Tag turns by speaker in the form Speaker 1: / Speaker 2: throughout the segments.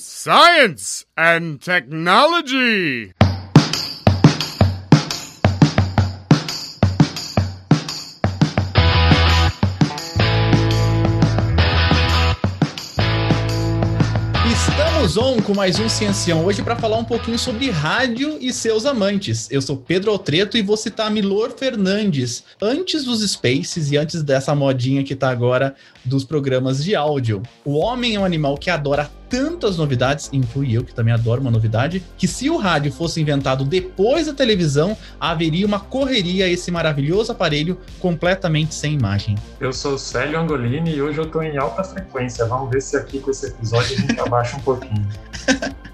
Speaker 1: Science and Technology.
Speaker 2: Estamos on com mais um Ciencião hoje para falar um pouquinho sobre rádio e seus amantes. Eu sou Pedro Altreto e vou citar Milor Fernandes, antes dos Spaces e antes dessa modinha que tá agora dos programas de áudio. O homem é um animal que adora tantas novidades, inclui eu que também adoro uma novidade, que se o rádio fosse inventado depois da televisão, haveria uma correria a esse maravilhoso aparelho completamente sem imagem.
Speaker 3: Eu sou Célio Angolini e hoje eu tô em alta frequência. Vamos ver se aqui com esse episódio a gente abaixa um pouquinho.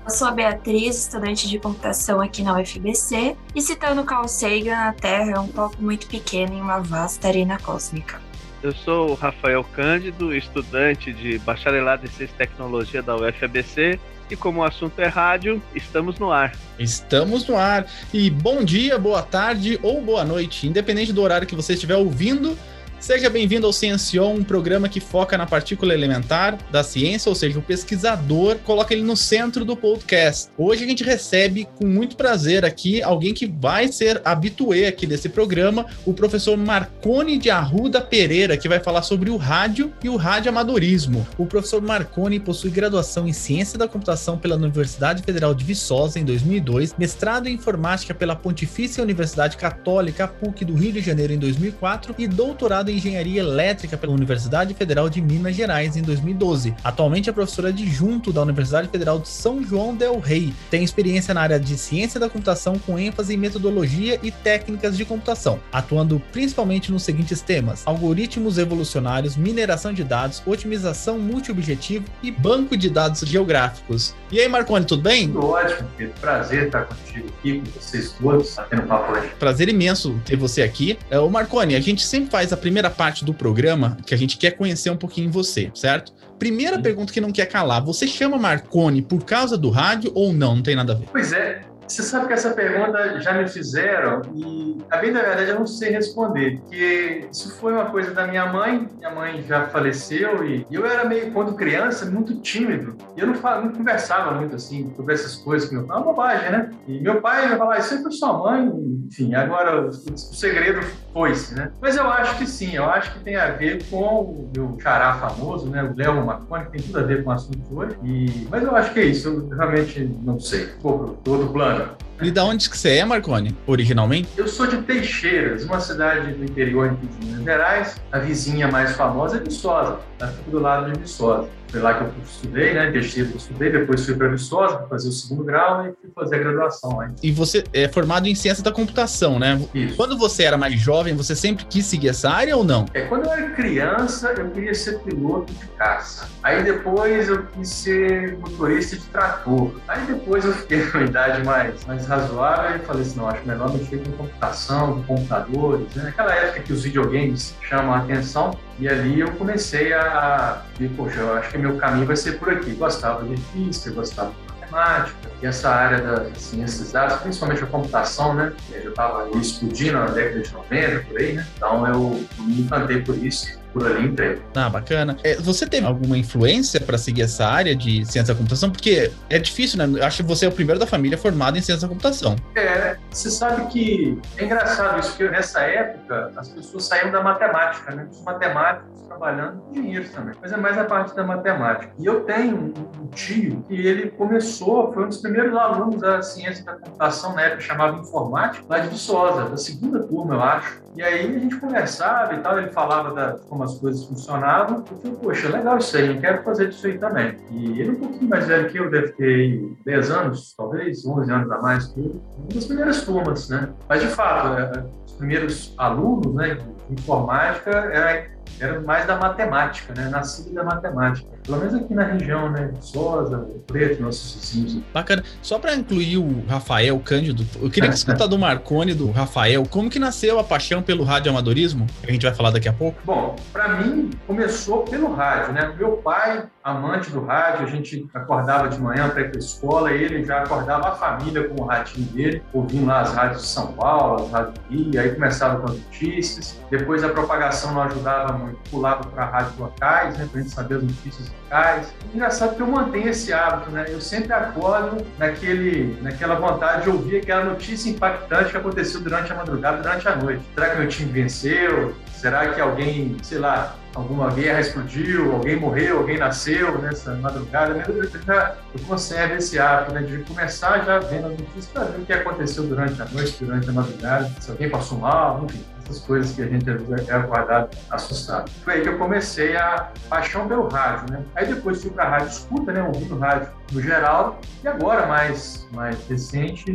Speaker 4: Eu sou a Beatriz, estudante de computação aqui na UFBC, e citando Carl Sagan, a Terra é um palco muito pequeno em uma vasta arena cósmica.
Speaker 5: Eu sou o Rafael Cândido, estudante de bacharelado em Ciência e Tecnologia da UFABC. E como o assunto é rádio, estamos no ar.
Speaker 2: Estamos no ar. E bom dia, boa tarde ou boa noite, independente do horário que você estiver ouvindo. Seja bem-vindo ao Ciencion, um programa que foca na partícula elementar da ciência, ou seja, o pesquisador coloca ele no centro do podcast. Hoje a gente recebe com muito prazer aqui alguém que vai ser habituê aqui desse programa, o professor Marconi de Arruda Pereira, que vai falar sobre o rádio e o radioamadorismo. O professor Marconi possui graduação em Ciência da Computação pela Universidade Federal de Viçosa em 2002, mestrado em Informática pela Pontifícia Universidade Católica PUC do Rio de Janeiro em 2004 e doutorado em Engenharia Elétrica pela Universidade Federal de Minas Gerais em 2012. Atualmente é professora adjunto da Universidade Federal de São João del Rei. Tem experiência na área de ciência da computação com ênfase em metodologia e técnicas de computação, atuando principalmente nos seguintes temas: algoritmos evolucionários, mineração de dados, otimização multiobjetivo e banco de dados geográficos. E aí, Marconi, tudo bem?
Speaker 6: Tudo ótimo, Pedro. Prazer estar contigo aqui, com vocês todos, batendo papo hoje.
Speaker 2: Prazer imenso ter você aqui. É, o Marconi, a gente sempre faz a primeira parte do programa que a gente quer conhecer um pouquinho você, certo? Primeira pergunta que não quer calar: você chama Marconi por causa do rádio ou não? Não tem nada a ver.
Speaker 6: Pois é, você sabe que essa pergunta já me fizeram e a bem da verdade eu não sei responder, porque isso foi uma coisa da minha mãe, minha mãe já faleceu e eu era meio, quando criança, muito tímido. E eu não, falava, não conversava muito assim sobre essas coisas que meu pai, é uma bobagem, né? E meu pai ia falar, isso é pra sua mãe, enfim, agora o, segredo foi-se, né? Mas eu acho que sim, eu acho que tem a ver com o meu xará famoso, né? O Léo Marconi, tem tudo a ver com o assunto hoje. E, mas eu acho que é isso, eu realmente não sei. Pô, todo plano.
Speaker 2: E da onde que você é, Marconi, originalmente?
Speaker 6: Eu sou de Teixeiras, uma cidade do interior de Minas Gerais. A vizinha mais famosa é Viçosa, tá do lado de Viçosa. Foi lá que eu estudei, né? Eu estudei, depois fui para Viçosa para fazer o segundo grau e fui fazer a graduação. Hein?
Speaker 2: E você é formado em ciência da computação, né?
Speaker 6: Isso.
Speaker 2: Quando você era mais jovem, você sempre quis seguir essa área ou não?
Speaker 6: É, quando eu era criança, eu queria ser piloto de caça. Aí depois eu quis ser motorista de trator. Aí depois eu fiquei com uma idade mais, mais razoável e falei assim, não, acho melhor mexer com computação, com computadores, né? Naquela época que os videogames chamam a atenção, e ali eu comecei a ver, poxa, eu acho que meu caminho vai ser por aqui. Gostava de física, gostava de matemática, e essa área das ciências dados, principalmente a computação, né? Eu já estava explodindo na década de 90, por aí, né? Então eu me encantei por isso por ali entrei.
Speaker 2: Ah, bacana. É, você teve alguma influência para seguir essa área de ciência da computação? Porque é difícil, né? Eu acho que você é o primeiro da família formado em ciência da computação.
Speaker 6: É, você sabe que é engraçado isso, porque nessa época as pessoas saíam da matemática, né? Os matemáticos trabalhando com dinheiro também. Mas é mais a parte da matemática. E eu tenho um tio que ele começou, foi um dos primeiros alunos da ciência da computação, na época chamava informática, lá de Viçosa, da segunda turma, eu acho. E aí a gente conversava e tal, ele falava da, como as coisas funcionavam. Eu falei, poxa, legal isso aí, eu quero fazer isso aí também. E ele é um pouquinho mais velho que eu, deve ter 10 anos, talvez, 11 anos a mais. Uma das primeiras turmas, né? Mas, de fato, é, os primeiros alunos né, de informática era era mais da matemática, né? Nascido da matemática. Pelo menos aqui na região, né? Sosa, Preto, nossos vizinhos.
Speaker 2: Bacana. Só para incluir o Rafael Cândido, eu queria que escutar do Marconi, do Rafael, como que nasceu a paixão pelo radioamadorismo? Que a gente vai falar daqui a pouco.
Speaker 6: Bom, para mim começou pelo rádio, né? Meu pai, amante do rádio, a gente acordava de manhã para ir para a escola, ele já acordava a família com o radinho dele, ouvindo lá as rádios de São Paulo, as rádios do Rio, aí começava com as notícias. Depois a propagação não ajudava muito, pulava para rádios locais, né, para a gente saber as notícias locais. Engraçado que eu mantenho esse hábito, né? Eu sempre acordo naquele, naquela vontade de ouvir aquela notícia impactante que aconteceu durante a madrugada, durante a noite. Será que meu time venceu? Será que alguém, sei lá, alguma guerra explodiu, alguém morreu, alguém nasceu nessa madrugada. Eu, já, eu conservo esse hábito né, de começar já vendo as notícias para ver o que aconteceu durante a noite, durante a madrugada, se alguém passou mal, enfim essas coisas que a gente é acordado assustado. Foi aí que eu comecei a paixão pelo rádio, né? Aí depois fui para a rádio escuta, né? Ouvindo rádio no geral, e agora mais, mais recente,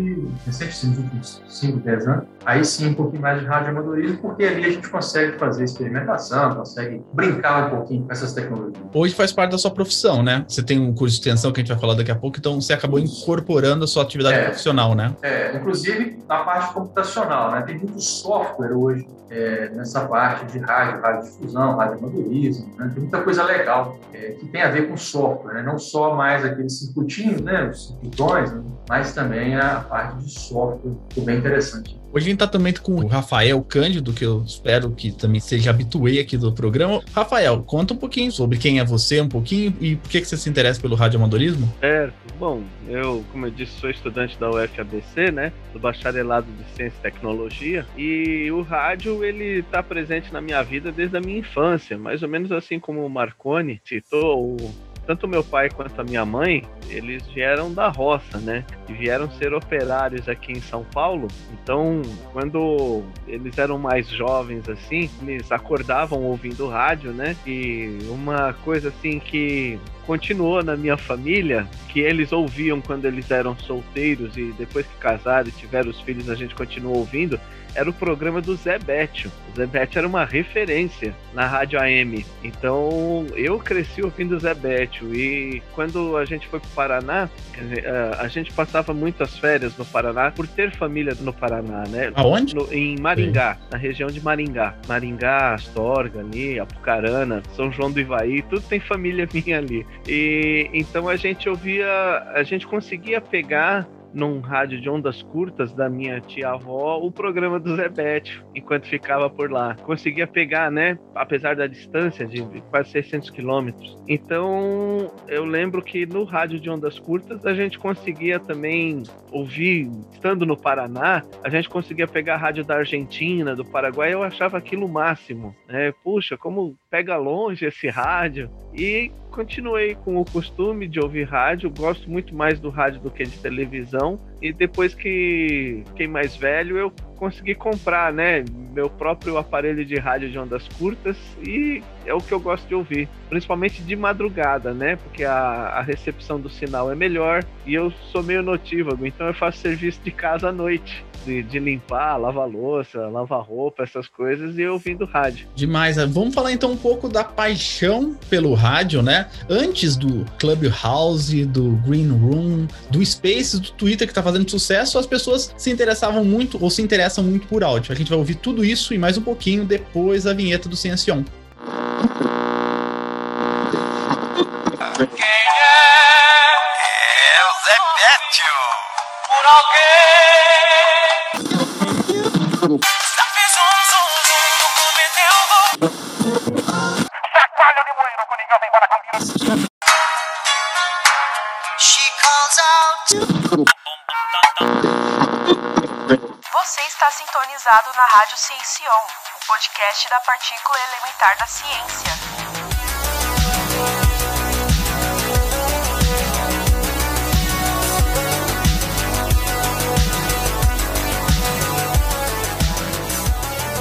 Speaker 6: recente sim, nos últimos 5, 10 anos, aí sim um pouquinho mais de rádio amadorismo, porque ali a gente consegue fazer experimentação, consegue brincar um pouquinho com essas tecnologias.
Speaker 2: Hoje faz parte da sua profissão, né? Você tem um curso de extensão que a gente vai falar daqui a pouco, então você acabou incorporando a sua atividade é, profissional, né?
Speaker 6: É, inclusive na parte computacional, né? Tem muito software hoje é, nessa parte de rádio, rádio difusão, rádio amadorismo, né? tem muita coisa legal é, que tem a ver com software, né? não só mais aqueles circuitinhos, né? os circuitões, né? mas também a parte de software, que é bem interessante.
Speaker 2: Hoje a gente está também com o Rafael Cândido, que eu espero que também seja habituê aqui do programa. Rafael, conta um pouquinho sobre quem é você, um pouquinho, e por que, que você se interessa pelo radioamadorismo?
Speaker 5: Certo. Bom, eu, como eu disse, sou estudante da UFABC, né? Do bacharelado de Ciência e Tecnologia. E o rádio, ele está presente na minha vida desde a minha infância. Mais ou menos assim como o Marconi citou, o tanto meu pai quanto a minha mãe, eles vieram da roça, né? E vieram ser operários aqui em São Paulo. Então, quando eles eram mais jovens assim, eles acordavam ouvindo rádio, né? E uma coisa assim que continuou na minha família, que eles ouviam quando eles eram solteiros e depois que casaram e tiveram os filhos, a gente continuou ouvindo, era o programa do Zé Bétio. O Zé Bétio era uma referência na rádio AM. Então eu cresci ouvindo o Zé Bétio e quando a gente foi para o Paraná, a gente passava muitas férias no Paraná por ter família no Paraná, né?
Speaker 2: Aonde?
Speaker 5: No, em Maringá, Sim. na região de Maringá. Maringá, Astorga ali, Apucarana, São João do Ivaí, tudo tem família minha ali. E então a gente ouvia, a gente conseguia pegar num rádio de ondas curtas da minha tia-avó o programa do Zé Bétio, enquanto ficava por lá. Conseguia pegar, né? Apesar da distância de quase 600 quilômetros. Então, eu lembro que no rádio de ondas curtas a gente conseguia também ouvir, estando no Paraná, a gente conseguia pegar a rádio da Argentina, do Paraguai, eu achava aquilo máximo. Né? Puxa, como pega longe esse rádio. E continuei com o costume de ouvir rádio, gosto muito mais do rádio do que de televisão. E depois que fiquei mais velho, eu consegui comprar, né, meu próprio aparelho de rádio de ondas curtas e é o que eu gosto de ouvir, principalmente de madrugada, né, porque a, a recepção do sinal é melhor e eu sou meio notívago, então eu faço serviço de casa à noite de, de limpar, lavar louça, lavar roupa, essas coisas, e ouvindo rádio.
Speaker 2: Demais. Né? Vamos falar então um pouco da paixão pelo rádio, né? Antes do Clubhouse, do Green Room, do Space, do Twitter que tá fazendo sucesso, as pessoas se interessavam muito ou se interessam muito por áudio. A gente vai ouvir tudo isso e mais um pouquinho depois da vinheta do Ciencion. Quem é? É o Zé Bétio. Por alguém de Coringão. She calls out. Você está sintonizado na Rádio Ciencion, o podcast da partícula elementar da ciência.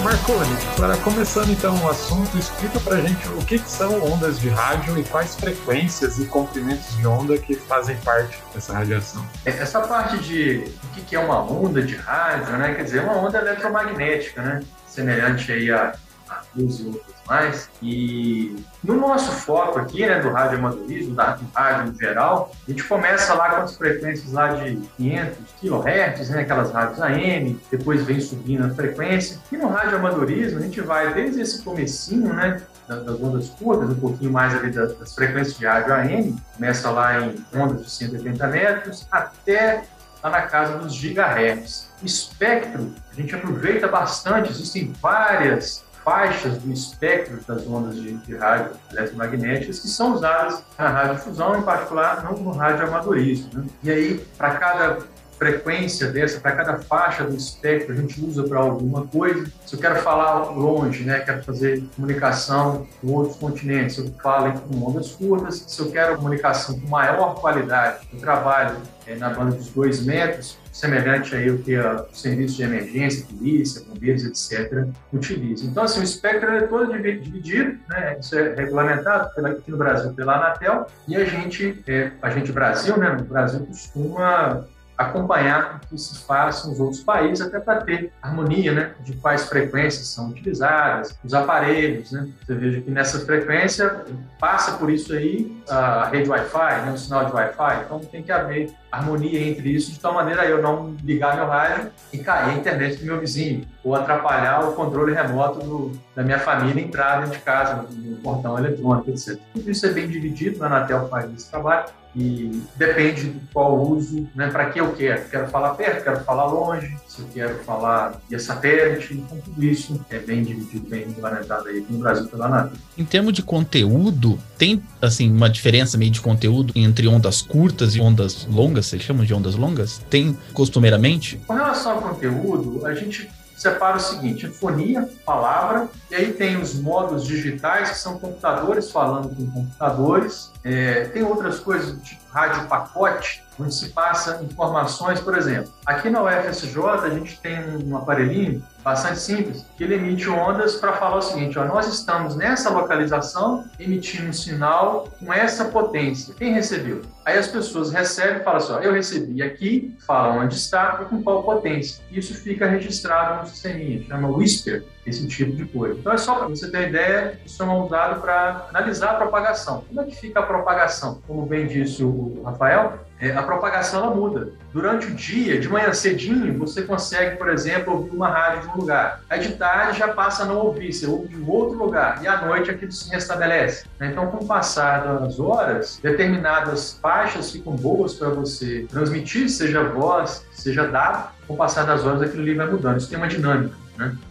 Speaker 3: Marconi, para começando então o assunto, explica para gente o que, que, são ondas de rádio e quais frequências e comprimentos de onda que fazem parte dessa radiação.
Speaker 6: É, essa parte de o que é uma onda de rádio, né? Quer dizer, uma onda eletromagnética, né? Semelhante aí a, a luz e outras mais. E no nosso foco aqui, né, do rádio amadorismo, da do rádio em geral, a gente começa lá com as frequências lá de 500 kHz, né, aquelas rádios AM, depois vem subindo a frequência. E no rádio amadorismo, a gente vai desde esse comecinho, né, das ondas curtas, um pouquinho mais ali das, das frequências de rádio AM, começa lá em ondas de 180 metros, até lá na casa dos gigahertz. Espectro, a gente aproveita bastante, existem várias faixas do espectro das ondas de, de rádio eletromagnéticas que são usadas na radiodifusão, em particular no, no radioamadorismo. Né? E aí, para cada frequência dessa, para cada faixa do espectro, a gente usa para alguma coisa. Se eu quero falar longe, né, quero fazer comunicação com outros continentes, eu falo em ondas curtas. Se eu quero comunicação com maior qualidade, eu trabalho é, na banda dos dois metros, semelhante aí o que o serviço de emergência, polícia, bombeiros, etc., utiliza. Então, assim, o espectro é todo dividido, né? isso é regulamentado pela, aqui no Brasil pela Anatel, e a gente, é, a gente Brasil, né, no Brasil costuma acompanhar o que se faz nos outros países, até para ter harmonia né, de quais frequências são utilizadas, os aparelhos. Né? Você veja que nessa frequência passa por isso aí a rede Wi-Fi, né, o sinal de Wi-Fi, então tem que haver harmonia entre isso, de tal maneira eu não ligar meu rádio e cair a internet do meu vizinho, ou atrapalhar o controle remoto do, da minha família entrar dentro de casa, no, portão eletrônico, etc. Tudo isso é bem dividido, a Anatel faz esse trabalho, e depende do qual uso, né, para que eu quero. Quero falar perto, quero falar longe, se eu quero falar via satélite, então tudo isso é bem dividido, bem regulamentado aí no Brasil pela ANAT.
Speaker 2: Em termos de conteúdo, tem assim uma diferença meio de conteúdo entre ondas curtas e ondas longas, vocês chamam de ondas longas? Tem costumeiramente?
Speaker 6: Com relação ao conteúdo, a gente separa o seguinte: fonia, palavra, e aí tem os modos digitais, que são computadores falando com computadores, é, tem outras coisas, tipo rádio pacote, onde se passa informações, por exemplo. Aqui na UFSJ a gente tem um aparelhinho bastante simples que ele emite ondas para falar o seguinte: ó, nós estamos nessa localização emitindo um sinal com essa potência. Quem recebeu? Aí as pessoas recebem falam assim: ó, eu recebi aqui, fala onde está e com qual potência. Isso fica registrado no sisteminha, chama Whisper esse tipo de coisa. Então é só para você ter ideia, isso é usado para analisar a propagação. Como é que fica a propagação? Como bem disse o Rafael, é, a propagação ela muda. Durante o dia, de manhã cedinho, você consegue, por exemplo, ouvir uma rádio de um lugar. Aí de tarde já passa a não ouvir, você ouve de um outro lugar. E à noite aquilo se restabelece. Né? Então, com o passar das horas, determinadas faixas ficam boas para você transmitir, seja voz, seja dado. Com o passar das horas, aquilo ali vai mudando. Isso tem uma dinâmica.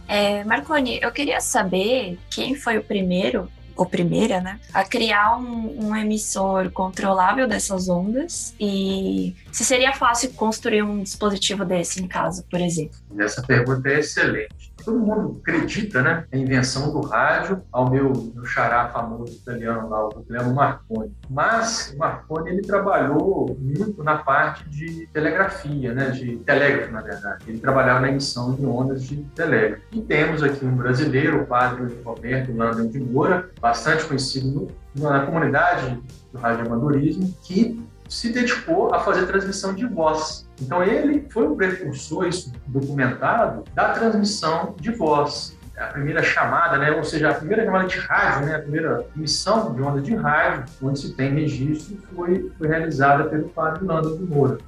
Speaker 4: É, Marconi, eu queria saber quem foi o primeiro ou primeira, né, a criar um, um, emissor controlável dessas ondas e se seria fácil construir um dispositivo desse em casa, por exemplo.
Speaker 6: Essa pergunta é excelente todo mundo acredita, né? A invenção do rádio ao meu, meu xará famoso italiano lá, o Guglielmo Marconi. Mas o Marconi, ele trabalhou muito na parte de telegrafia, né? De telégrafo, na verdade. Ele trabalhava na emissão de ondas de telégrafo. E temos aqui um brasileiro, o padre Roberto Landon de Moura, bastante conhecido no, na comunidade do radioamadorismo, que se dedicou a fazer transmissão de voz. Então ele foi o precursor, isso documentado, da transmissão de voz. A primeira chamada, né, ou seja, a primeira chamada de rádio, né, a primeira emissão de onda de rádio, onde se tem registro, foi, foi realizada pelo padre Lando de Moura.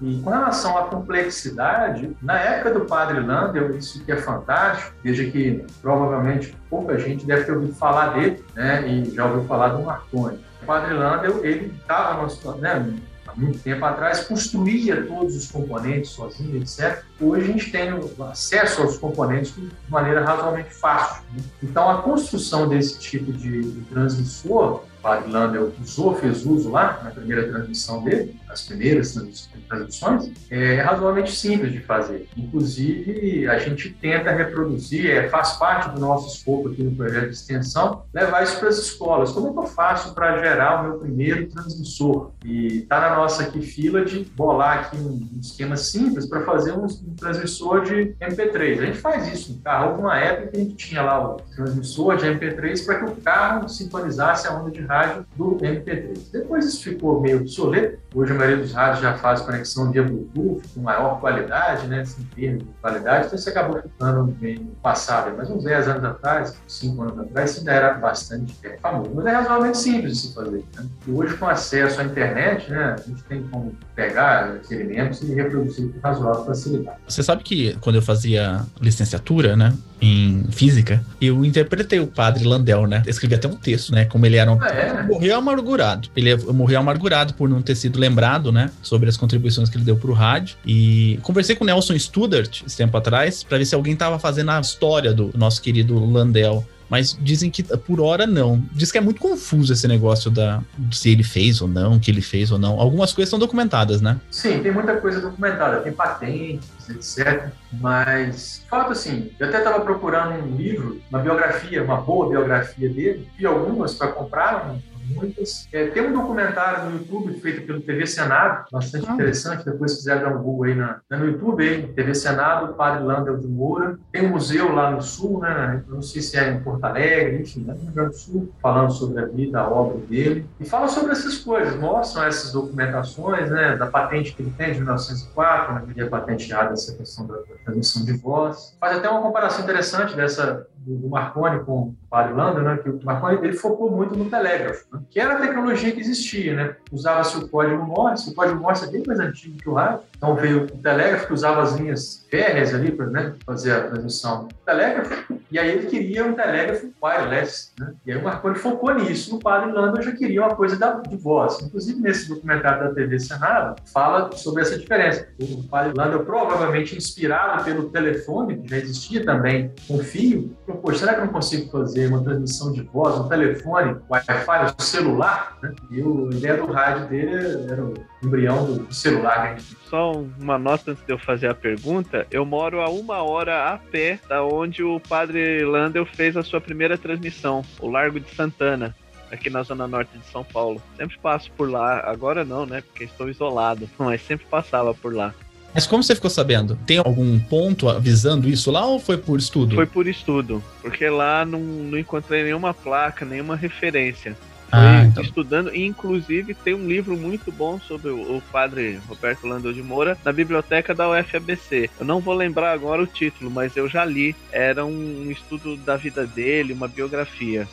Speaker 6: E com relação à complexidade, na época do padre Landel, isso que é fantástico, veja que provavelmente pouca gente deve ter ouvido falar dele, né, e já ouviu falar do Marconi. O padre Landel, ele estava numa situação, né, há muito tempo atrás, construía todos os componentes sozinho, etc. Hoje a gente tem acesso aos componentes de maneira razoavelmente fácil. Né? Então, a construção desse tipo de, transmissor Padre Landel usou, fez uso lá na primeira transmissão dele, as primeiras transmissões, é razoavelmente simples de fazer. Inclusive, a gente tenta reproduzir, é, faz parte do nosso escopo aqui no projeto de extensão, levar isso para as escolas. Como é que eu faço para gerar o meu primeiro transmissor? E está na nossa aqui fila de bolar aqui um, esquema simples para fazer um, um, transmissor de MP3. A gente faz isso no carro. Houve uma época que a gente tinha lá o transmissor de MP3 para que o carro sintonizasse a onda de rádio do MP3. Depois isso ficou meio obsoleto. Hoje a maioria dos rádios já faz conexão via Bluetooth com maior qualidade, né, sem termo de qualidade, então isso acabou ficando meio passado. Mas uns 10 anos atrás, 5 anos atrás, isso ainda era bastante é, famoso. Mas é razoavelmente simples de se fazer. Né? E hoje, com acesso à internet, né, a gente tem como pegar elementos e reproduzir com razoável facilidade.
Speaker 2: Você sabe que quando eu fazia licenciatura, né, em física, eu interpretei o padre Landel, né? Escrevi até um texto, né? Como ele era um.
Speaker 6: Ah, é?
Speaker 2: Morreu amargurado. Ele morreu amargurado por não ter sido lembrado, né? Sobre as contribuições que ele deu pro rádio. E conversei com o Nelson Studart esse tempo atrás, para ver se alguém tava fazendo a história do nosso querido Landel. Mas dizem que por hora não. Diz que é muito confuso esse negócio da se ele fez ou não, que ele fez ou não. Algumas coisas são documentadas, né?
Speaker 6: Sim, tem muita coisa documentada, tem patentes, etc. Mas, fato assim, eu até estava procurando um livro, uma biografia, uma boa biografia dele, vi algumas para comprar, não muitas. É, tem um documentário no YouTube feito pelo TV Senado, bastante
Speaker 2: Ah.
Speaker 6: interessante. Depois, se quiser dar um Google aí na, no YouTube, aí, TV Senado, Padre Landel de Moura. Tem um museu lá no Sul, né? Eu não sei se é em Porto Alegre, enfim, lá no Rio Grande do Sul, falando sobre a vida, a obra dele. E fala sobre essas coisas, mostram essas documentações, né? Da patente que ele tem de 1904, né? Que é patenteada essa questão da, da transmissão de voz. Faz até uma comparação interessante dessa do, do Marconi com Padre Landel, né? Que Marconi ele focou muito no telégrafo, né? que era a tecnologia que existia, né? Usava-se o código Morse, o código Morse é bem mais antigo que o rádio. Então veio o telégrafo que usava as linhas férreas ali para né, fazer a transmissão do telégrafo, e aí ele queria um telégrafo wireless, né? E aí o Marconi focou nisso. O Padre Landel já queria uma coisa da, de voz. Inclusive nesse documentário da TV Senado fala sobre essa diferença. O Padre Landel provavelmente inspirado pelo telefone que já existia também com fio, falou, Poxa, será que eu não consigo fazer uma transmissão de voz, um telefone, Wi-Fi, um celular? Né? E o- a ideia do rádio dele era o embrião do celular gente
Speaker 5: Só uma nota antes de eu fazer a pergunta. Eu moro a uma hora a pé da onde o padre Landel fez a sua primeira transmissão, o Largo de Santana, aqui na zona norte de São Paulo. Sempre passo por lá, agora não, né? Porque estou isolado, mas sempre passava por lá.
Speaker 2: Mas como você ficou sabendo? Tem algum ponto avisando isso lá ou foi por estudo?
Speaker 5: Foi por estudo, porque lá não, não encontrei nenhuma placa, nenhuma referência.
Speaker 2: Ah, então.
Speaker 5: estudando, e inclusive tem um livro muito bom sobre o, o padre Roberto Landel de Moura na biblioteca da UFABC. Eu não vou lembrar agora o título, mas eu já li. Era um estudo da vida dele, uma biografia.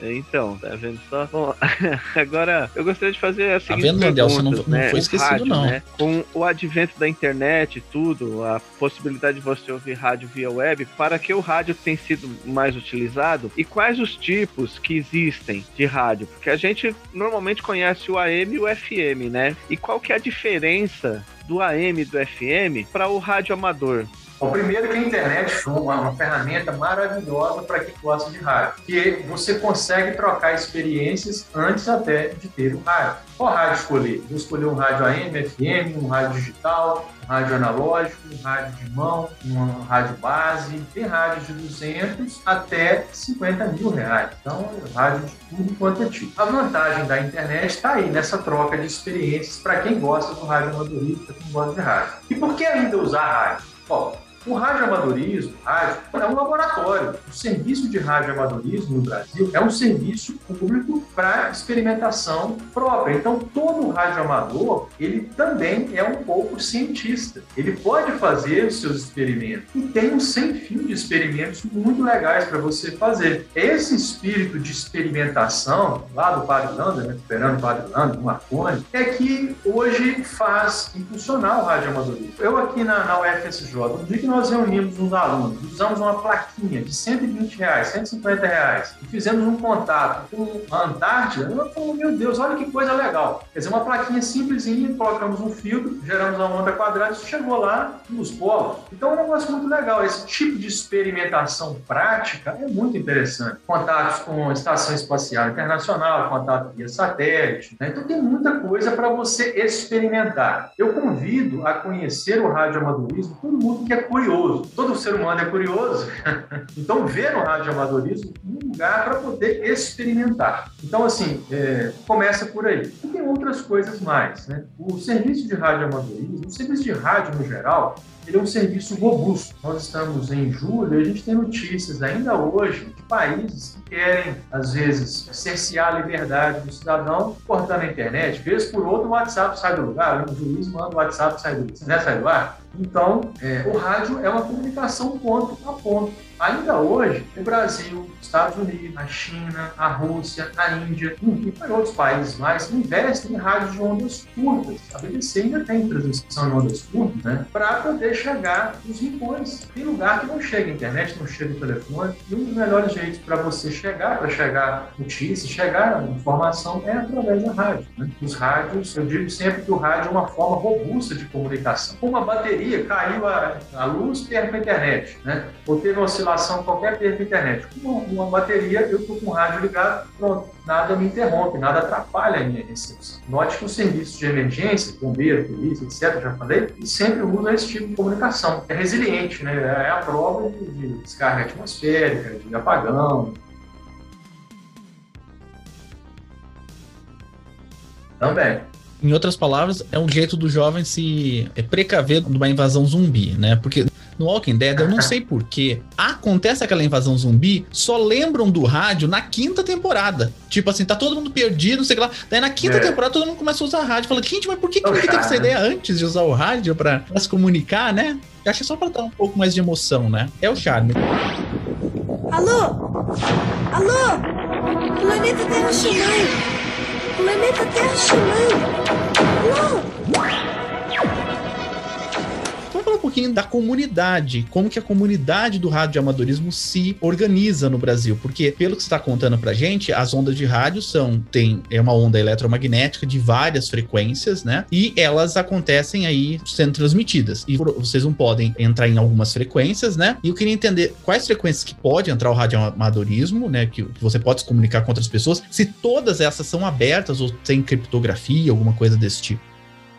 Speaker 5: Então, tá vendo só? Bom, agora eu gostaria de fazer a seguinte
Speaker 2: vendo, Landel? Você não-
Speaker 5: pergunta,
Speaker 2: não
Speaker 5: né?
Speaker 2: foi esquecido,
Speaker 5: rádio,
Speaker 2: não.
Speaker 5: né? Com o advento da internet e tudo, a possibilidade de você ouvir rádio via web, para que o rádio tem sido mais utilizado e quais os tipos que existem de rádio? Porque a gente normalmente conhece o AM e o FM, né? E qual que é a diferença do AM e do FM para o rádio amador?
Speaker 6: Bom, primeiro que a internet foi uma, uma ferramenta maravilhosa para quem gosta de rádio, que você consegue trocar experiências antes até de ter o rádio. Qual rádio escolher? Vou escolher um rádio AM, FM, um rádio digital, um rádio analógico, um rádio de mão, um rádio base. Tem rádios de 200 até 50 mil reais. Então, rádio de tudo quanto é tipo. A vantagem da internet está aí, nessa troca de experiências para quem gosta do rádio amadorismo, quem gosta de rádio. E por que ainda usar rádio? Bom, o rádio amadorismo, rádio, é um laboratório. O serviço de rádio amadorismo no Brasil é um serviço público para experimentação própria. Então, todo rádio amador, ele também é um pouco cientista. Ele pode fazer os seus experimentos. E tem um sem fim de experimentos muito legais para você fazer. Esse espírito de experimentação, lá do Padre Landa, né, esperando o Padre Landa, Marconi, é que hoje faz impulsionar o rádio amadorismo. Eu aqui na, na UFSJ, no dia que nós reunimos uns alunos, usamos uma plaquinha de 120 reais, 150 reais, e fizemos um contato com a Antártida, eu falei, meu Deus, olha que coisa legal. Quer dizer, uma plaquinha simplesinha, colocamos um filtro, geramos uma onda quadrada, isso chegou lá nos polos. Então é um negócio muito legal. Esse tipo de experimentação prática é muito interessante. Contatos com a Estação Espacial Internacional, contato via satélite. né? Então tem muita coisa para você experimentar. Eu convido a conhecer o radioamadorismo todo mundo que é curioso. Todo ser humano é curioso. então ver o radioamadorismo um lugar para poder experimentar. Então, assim, é, começa por aí. E tem outras coisas mais. Né? O serviço de radioamadorismo, o serviço de rádio no geral, ele é um serviço robusto. Nós estamos em julho e a gente tem notícias ainda hoje de países que querem, às vezes, cercear a liberdade do cidadão cortando a internet. Vez por outro, o WhatsApp sai do lugar, o juiz manda o WhatsApp sai do, né, sai do ar. Então, é, o rádio é uma comunicação ponto a ponto. Ainda hoje, o Brasil, Estados Unidos, a China, a Rússia, a Índia e outros países mais investem em rádios de ondas curtas. A BBC ainda tem transmissão em ondas curtas, né? Para poder chegar nos rincões. Tem lugar que não chega a internet, não chega o telefone. E um dos melhores jeitos para você chegar, para chegar notícia, chegar informação, é através da rádio. Né? Os rádios, eu digo sempre que o rádio é uma forma robusta de comunicação. Uma bateria caiu a, a luz, perto a internet, né? Ou teve uma qualquer, perto a internet. Com uma, bateria, eu estou com o rádio ligado, pronto nada me interrompe, nada atrapalha a minha recepção. Note que os serviços de emergência, bombeiro, polícia, etc., já falei, sempre usam esse tipo de comunicação. É resiliente, né? É a prova de, de descarga atmosférica, de apagão. Também.
Speaker 2: Em outras palavras, é um jeito do jovem se precaver de uma invasão zumbi, né? Porque no Walking Dead, eu não sei porquê, acontece aquela invasão zumbi, só lembram do rádio na quinta temporada. Tipo assim, tá todo mundo perdido, não sei o que lá. Daí na quinta é. temporada todo mundo começa a usar rádio. Fala, gente, mas por que, que teve essa ideia antes de usar o rádio pra, pra se comunicar, né? Eu acho que é só pra dar um pouco mais de emoção, né? É o charme.
Speaker 7: Alô? Alô? Planeta Terra chamando! Planeta Terra chamando! Alô?
Speaker 2: Um pouquinho da comunidade, como que a comunidade do rádio amadorismo se organiza no Brasil, porque pelo que você está contando pra gente, as ondas de rádio são, tem, é uma onda eletromagnética de várias frequências, né? E elas acontecem aí sendo transmitidas. E vocês não podem entrar em algumas frequências, né? E eu queria entender quais frequências que pode entrar o rádio amadorismo, né? Que você pode se comunicar com outras pessoas, se todas essas são abertas ou tem criptografia, alguma coisa desse tipo.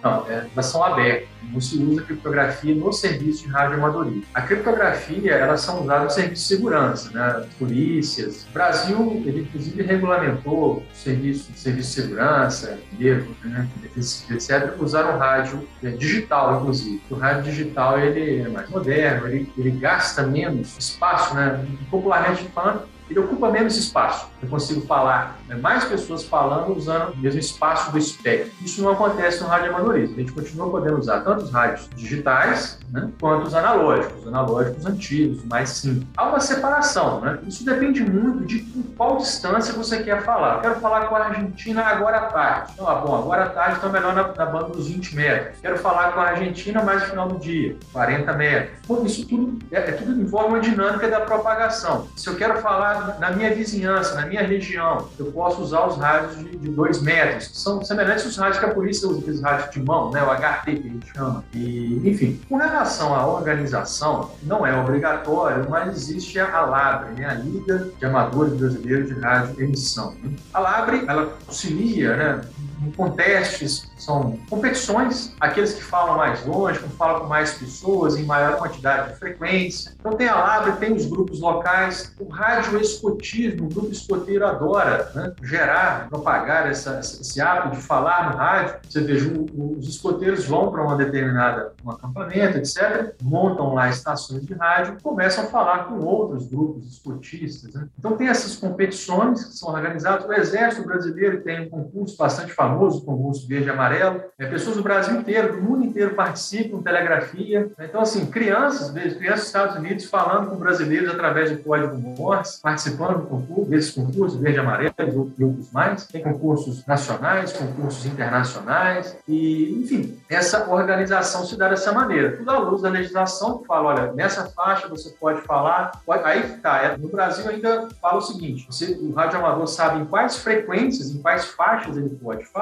Speaker 6: Não, é, elas são abertas. Não se usa criptografia no serviço de radioamadorismo. A criptografia, elas são usadas no serviço de segurança, né? Polícias. O Brasil, ele inclusive regulamentou o serviço, serviço de segurança, erro, né? etc., usar o rádio é, digital, inclusive. O rádio digital, ele é mais moderno, ele, ele gasta menos espaço, né? Popularmente falando, ele ocupa menos espaço. Eu consigo falar, né, mais pessoas falando usando o mesmo espaço do espectro. Isso não acontece no rádio amadorismo. A gente continua podendo usar tanto os rádios digitais né, quanto os analógicos, os analógicos antigos, mais simples. Há uma separação, né? Isso depende muito de qual distância você quer falar. Eu quero falar com a Argentina agora à tarde. Então, ah, bom, agora à tarde está melhor na, na, banda dos 20 metros. Quero falar com a Argentina mais no final do dia, 40 metros. Bom, isso tudo é, é tudo envolve uma dinâmica da propagação. Se eu quero falar na minha vizinhança, na minha região, eu posso usar os rádios de, de dois metros, que são semelhantes aos rádios que a polícia usa, aqueles rádios de mão, né, o HT que a gente chama. E, enfim, com relação à organização, não é obrigatório, mas existe a LABRE, né, a Liga de Amadores Brasileiros de Rádio Emissão. A LABRE, ela auxilia, né, em contestes são competições, aqueles que falam mais longe, que falam com mais pessoas, em maior quantidade de frequência. Então tem a Labre, tem os grupos locais, o rádio escotismo, o grupo escoteiro adora né? gerar, propagar essa, esse hábito de falar no rádio. Você veja, os escoteiros vão para uma determinada um acampamento, etc., montam lá estações de rádio começam a falar com outros grupos escotistas. Né? Então tem essas competições que são organizadas. O Exército Brasileiro tem um concurso bastante famoso, o concurso Verde e Amarelo. É, pessoas do Brasil inteiro, do mundo inteiro participam, telegrafia. Então, assim, crianças, crianças dos Estados Unidos falando com brasileiros através do código Morse, participando do concurso, desses concursos, verde e amarelo e outros mais. Tem concursos nacionais, concursos internacionais e, enfim, essa organização se dá dessa maneira. Tudo à luz da legislação que fala, olha, nessa faixa você pode falar, pode... aí tá, é, no Brasil ainda fala o seguinte, você, o radioamador sabe em quais frequências, em quais faixas ele pode falar,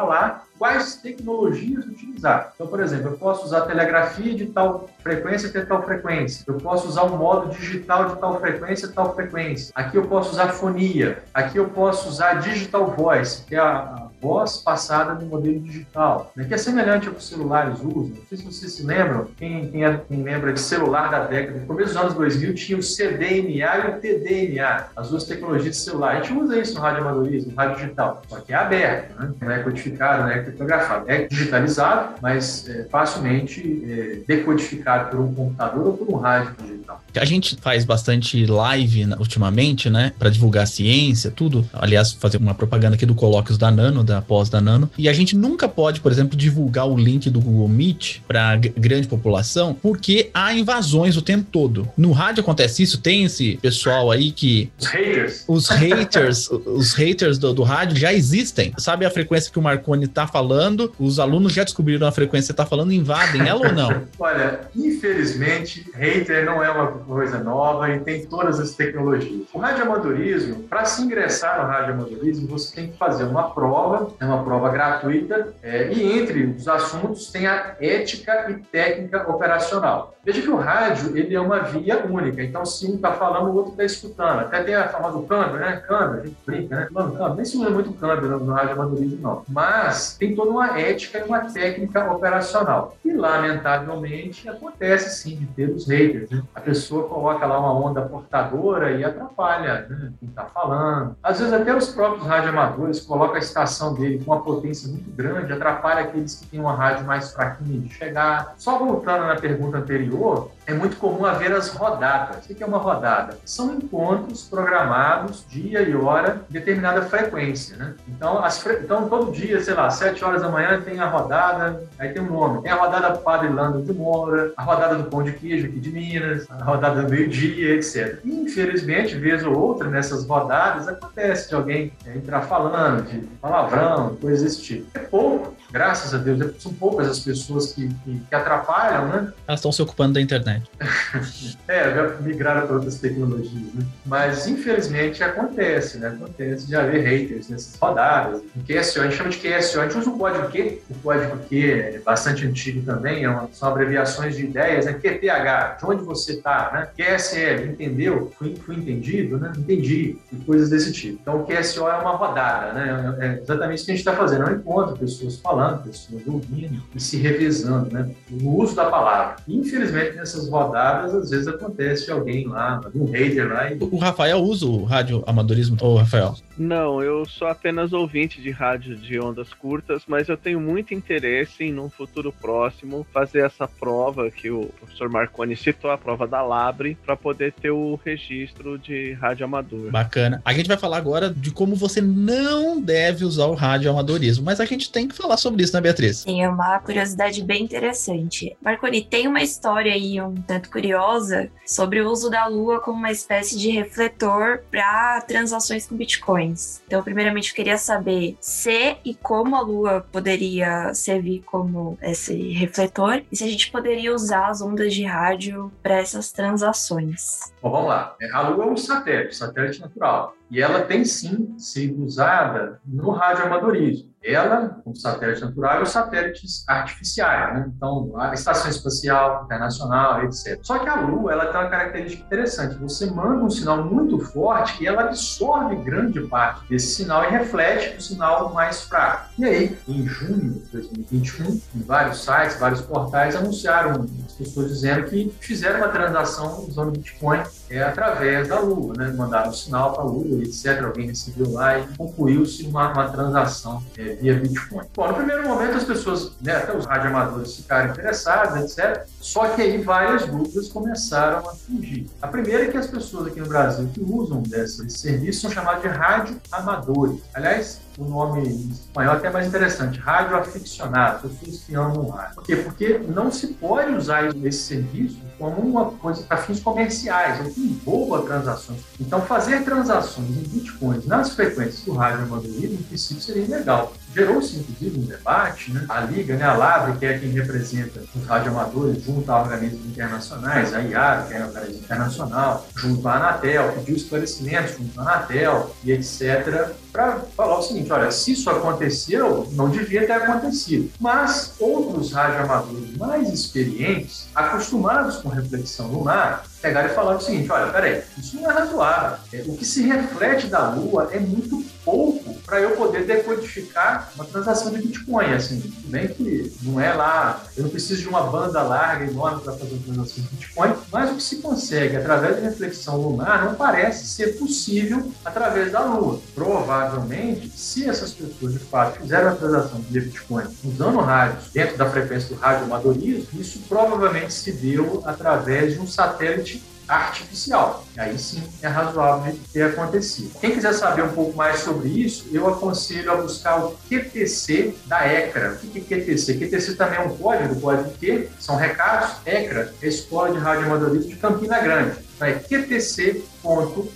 Speaker 6: quais tecnologias utilizar. Então, por exemplo, eu posso usar telegrafia de tal frequência até tal frequência. Eu posso usar um modo digital de tal frequência tal frequência. Aqui eu posso usar fonia. Aqui eu posso usar digital voice, que é a voz passada no modelo digital, né, que é semelhante ao que os celulares usam. Não sei se vocês se lembram, quem, quem, é, quem lembra de celular da década, no começo dos anos 2000, tinha o CDMA e o TDMA, as duas tecnologias de celular. A gente usa isso no rádio amadorismo, no rádio digital, só que é aberto, né? não é codificado, não é criptografado. É digitalizado, mas é facilmente é, decodificado por um computador ou por um rádio digital.
Speaker 2: A gente faz bastante live ultimamente, né, para divulgar ciência, tudo. Aliás, fazer uma propaganda aqui do Colóquios da Nano, da da pós da Nano. E a gente nunca pode, por exemplo, divulgar o link do Google Meet para grande população, porque há invasões o tempo todo. No rádio acontece isso, tem esse pessoal aí que.
Speaker 6: Os haters.
Speaker 2: Os haters, os haters do, do rádio já existem. Sabe a frequência que o Marconi tá falando? Os alunos já descobriram a frequência que tá falando, invadem ela ou não?
Speaker 6: Olha, infelizmente, hater não é uma coisa nova e tem todas as tecnologias. O radioamadorismo, para se ingressar no radioamadorismo, você tem que fazer uma prova, é uma prova gratuita, é, e entre os assuntos tem a ética e técnica operacional. Veja que o rádio ele é uma via única, então se um está falando, o outro está escutando. Até tem a famosa câmbio, né? Câmbio, a gente brinca, né? Mano, câmbio, nem se usa muito câmbio no, no radioamadorismo, não. Mas tem toda uma ética e uma técnica operacional. E, lamentavelmente, acontece sim de ter os haters. Né? A pessoa coloca lá uma onda portadora e atrapalha né? quem está falando. Às vezes, até os próprios radioamadores colocam a estação dele com uma potência muito grande, atrapalha aqueles que têm uma rádio mais fraquinha de chegar. Só voltando na pergunta anterior, é muito comum haver as rodadas. O que é uma rodada? São encontros programados, dia e hora, determinada frequência. Né? Então, fre... então, todo dia, sei lá, 7 horas da manhã tem a rodada, aí tem um nome. Tem a rodada Padre Lando de Moura, a rodada do Pão de Queijo aqui de Minas, a rodada do meio-dia, etc. E, infelizmente, vez ou outra, nessas rodadas, acontece de alguém é, entrar falando de palavrão, coisas desse tipo. É pouco, graças a Deus, são poucas as pessoas que, que, que atrapalham, né?
Speaker 2: Elas estão se ocupando da internet.
Speaker 6: é, já migraram para outras tecnologias, né? Mas, infelizmente, acontece, né? Acontece de haver haters nessas rodadas. Em QSO, a gente chama de QSO, a gente usa o código Q, o código Q é bastante antigo também, é uma, são abreviações de ideias, né? QTH, de onde você está, né? QSL, entendeu? Fui, fui entendido, né? Entendi, e coisas desse tipo. Então, o QSO é uma rodada, né? É exatamente isso que a gente está fazendo, é um encontro, pessoas falando, pessoas ouvindo e se revezando, né? No uso da palavra. Infelizmente, nessas rodadas, às vezes acontece alguém lá, um hater lá. E...
Speaker 2: O Rafael usa o rádio amadorismo, ou Rafael?
Speaker 5: Não, eu sou apenas ouvinte de rádio de ondas curtas, mas eu tenho muito interesse em, num futuro próximo, fazer essa prova que o professor Marconi citou, a prova da Labre, para poder ter o registro de rádio amador.
Speaker 2: Bacana. A gente vai falar agora de como você não deve usar o rádio amadorismo, mas a gente tem que falar sobre isso, né, Beatriz?
Speaker 4: Sim, é uma curiosidade bem interessante. Marconi, tem uma história aí um tanto curiosa sobre o uso da Lua como uma espécie de refletor para transações com bitcoins. Então, primeiramente, eu queria saber se e como a Lua poderia servir como esse refletor e se a gente poderia usar as ondas de rádio para essas transações.
Speaker 6: Bom, vamos lá. A Lua é um satélite, satélite natural. E ela tem sim sido usada no radioamadorismo. Ela, como satélite natural, e os satélites artificiais, né? Então, a Estação Espacial Internacional, etc. Só que a Lua, ela tem uma característica interessante. Você manda um sinal muito forte e ela absorve grande parte desse sinal e reflete o sinal mais fraco. E aí, em junho de 2021, em vários sites, vários portais anunciaram as pessoas dizendo que fizeram uma transação usando Bitcoin é através da Lua, né? Mandaram um sinal para a Lua, etc. Alguém recebeu lá e concluiu-se uma, uma, transação é, via Bitcoin. Bom, no primeiro momento as pessoas, né, até os radioamadores ficaram interessados, etc. Só que aí várias dúvidas começaram a surgir. A primeira é que as pessoas aqui no Brasil que usam desse serviço são chamadas de radioamadores. Aliás, o nome espanhol é até mais interessante, rádio aficionado, pessoas que amam rádio. Por quê? Porque não se pode usar esse serviço como uma coisa para fins comerciais, ou envolva transações. Então, fazer transações em bitcoins nas frequências do rádio amadorismo, em princípio, seria ilegal. Gerou-se, inclusive, um debate, né? a Liga, né? a LAB, que é quem representa os radioamadores, junto a organismos internacionais, a IAR, que é a organismo internacional, junto à Anatel, pediu esclarecimentos junto à Anatel e etc., para falar o seguinte, olha, se isso aconteceu, não devia ter acontecido. Mas outros radioamadores mais experientes, acostumados com reflexão lunar, pegaram e falaram o seguinte, olha, peraí, isso não é razoável. É, o que se reflete da Lua é muito pouco para eu poder decodificar uma transação de Bitcoin. Assim, tudo bem que não é lá, eu não preciso de uma banda larga enorme para fazer uma transação de Bitcoin, mas o que se consegue através de reflexão lunar não parece ser possível através da Lua. Provavelmente, se essas pessoas de fato fizeram a transação de Bitcoin usando rádios dentro da frequência do rádio amadorismo, isso provavelmente se deu através de um satélite artificial. Aí sim é razoável ter acontecido. Quem quiser saber um pouco mais sobre isso, eu aconselho a buscar o QTC da ECRA. O que é QTC? QTC também é um código, código Q, são recados. ECRA é Escola de Rádio Amadorismo de Campina Grande. Então é qtc.ecra.com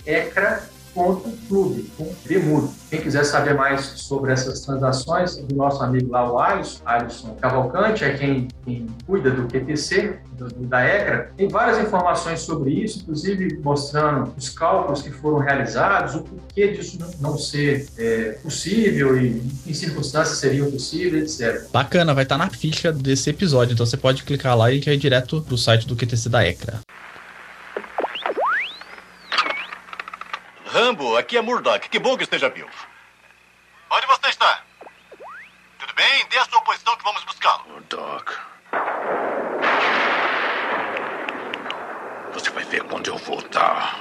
Speaker 6: clube com Bimudo. Quem quiser saber mais sobre essas transações, do nosso amigo lá, o Alisson, Alisson Cavalcante, é quem, quem cuida do QTC, do, da ECRA, tem várias informações sobre isso, inclusive mostrando os cálculos que foram realizados, o porquê disso não ser é, possível e em circunstâncias seriam possíveis, etc.
Speaker 2: Bacana, vai estar na ficha desse episódio, então você pode clicar lá e ir direto para o site do QTC da ECRA.
Speaker 8: Rambo, aqui é Murdoch. Que bom que esteja vivo. Onde você está? Tudo bem? Dê a sua posição que vamos buscá-lo.
Speaker 9: Murdoch. Você vai ver quando eu voltar.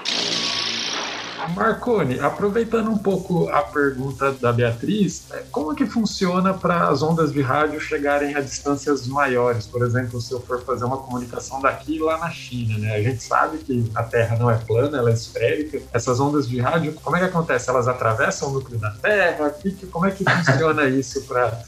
Speaker 3: Marconi, aproveitando um pouco a pergunta da Beatriz, é, como que funciona para as ondas de rádio chegarem a distâncias maiores? Por exemplo, se eu for fazer uma comunicação daqui lá na China, né? A gente sabe que a Terra não é plana, ela é esférica. Essas ondas de rádio, como é que acontece? Elas atravessam o núcleo da Terra? Como é que funciona isso para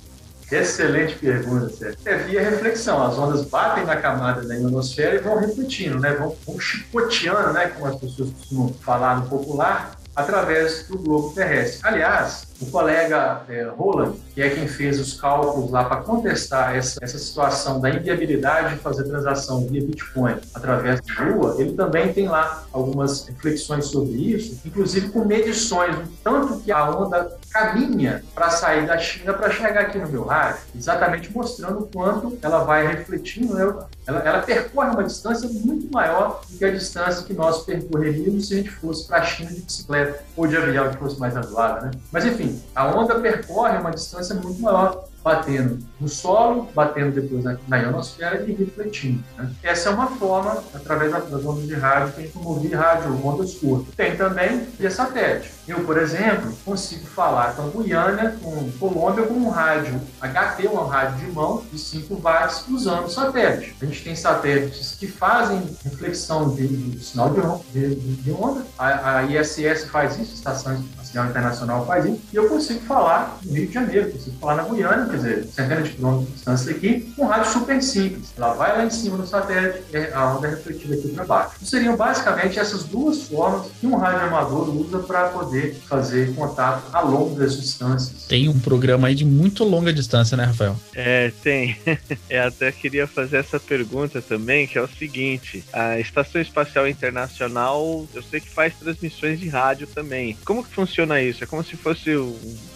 Speaker 6: Excelente pergunta, Sérgio. É via reflexão. As ondas batem na camada da ionosfera e vão refletindo, né? Vão, vão chicoteando, né? Como as pessoas costumam falar no popular, através do globo terrestre. Aliás, o colega é, Roland, que é quem fez os cálculos lá para contestar essa, essa situação da inviabilidade de fazer transação via Bitcoin através de Lua, ele também tem lá algumas reflexões sobre isso, inclusive com medições do tanto que a onda caminha para sair da China para chegar aqui no meu rádio, exatamente mostrando o quanto ela vai refletindo, né? ela, ela, percorre uma distância muito maior do que a distância que nós percorreríamos se a gente fosse para a China de bicicleta ou de avião que fosse mais razoável. Né? Mas enfim, a onda percorre uma distância muito maior batendo no solo, batendo depois na, na ionosfera e refletindo. Né? Essa é uma forma, através das ondas de rádio, que a gente ouvir rádio ondas curtas. Tem também via satélite. Eu, por exemplo, consigo falar com Guiana, com Colômbia, com um rádio HT, um rádio de mão de 5 watts, usando satélite. A gente tem satélites que fazem reflexão de, de sinal de, de, de onda. A, a, ISS faz isso, Estação Espacial Internacional faz isso, e eu consigo falar no Rio de Janeiro, consigo falar na Guiana, quer dizer, centenas de quilômetros de distância aqui, um rádio super simples. Ela vai lá em cima no satélite, a onda é refletida aqui para baixo. Então, seriam basicamente essas duas formas que um rádio amador usa para poder fazer contato a longas distâncias.
Speaker 2: Tem um programa aí de muito longa distância, né, Rafael?
Speaker 5: É, tem. Eu até queria fazer essa pergunta também, que é o seguinte: a Estação Espacial Internacional, eu sei que faz transmissões de rádio também. Como que funciona isso? É como se fosse